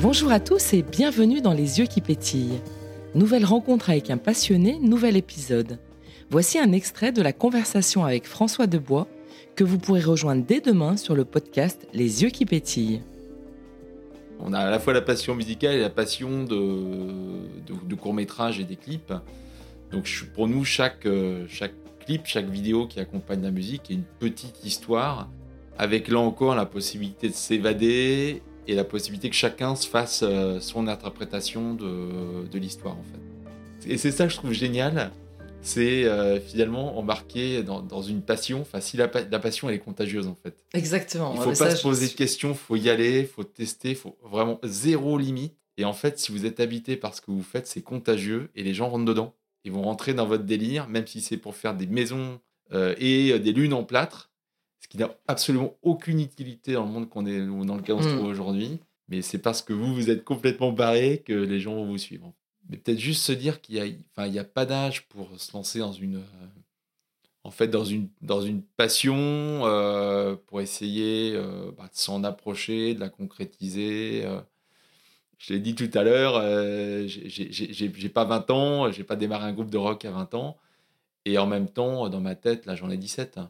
Bonjour à tous et bienvenue dans Les yeux qui pétillent. Nouvelle rencontre avec un passionné, nouvel épisode. Voici un extrait de la conversation avec François Debois que vous pourrez rejoindre dès demain sur le podcast Les yeux qui pétillent. On a à la fois la passion musicale et la passion de, court-métrage et des clips. Donc pour nous, euh, chaque clip, chaque vidéo qui accompagne la musique est une petite histoire, avec là encore la possibilité de s'évader et la possibilité que chacun se fasse euh, son interprétation de, de l'histoire en fait. Et c'est ça que je trouve génial, c'est euh, finalement embarquer dans, dans, une passion. Enfin, si la, la, passion elle est contagieuse en fait. Exactement. Il faut pas se poser de questions, faut y aller, faut tester, faut vraiment zéro limite. Et en fait, si vous êtes habité par ce que vous faites, c'est contagieux et les gens rentrent dedans. Ils vont rentrer dans votre délire, même si c'est pour faire des maisons euh, et des lunes en plâtre, ce qui n'a absolument aucune utilité dans le monde qu'on est dans lequel on se mm. trouve aujourd'hui. Mais c'est parce que vous vous êtes complètement barré que les gens vont vous suivre mais peut-être juste se dire qu'il n'y a, enfin, a pas d'âge pour se lancer dans une, euh, en fait, dans une, dans une passion, euh, pour essayer euh, bah, de s'en approcher, de la concrétiser. Je l'ai dit tout à l'heure, j'ai pas 20 ans, j'ai pas démarré un groupe de rock à 20 ans. Et en même temps, dans ma tête, là, j'en ai 17. Hein.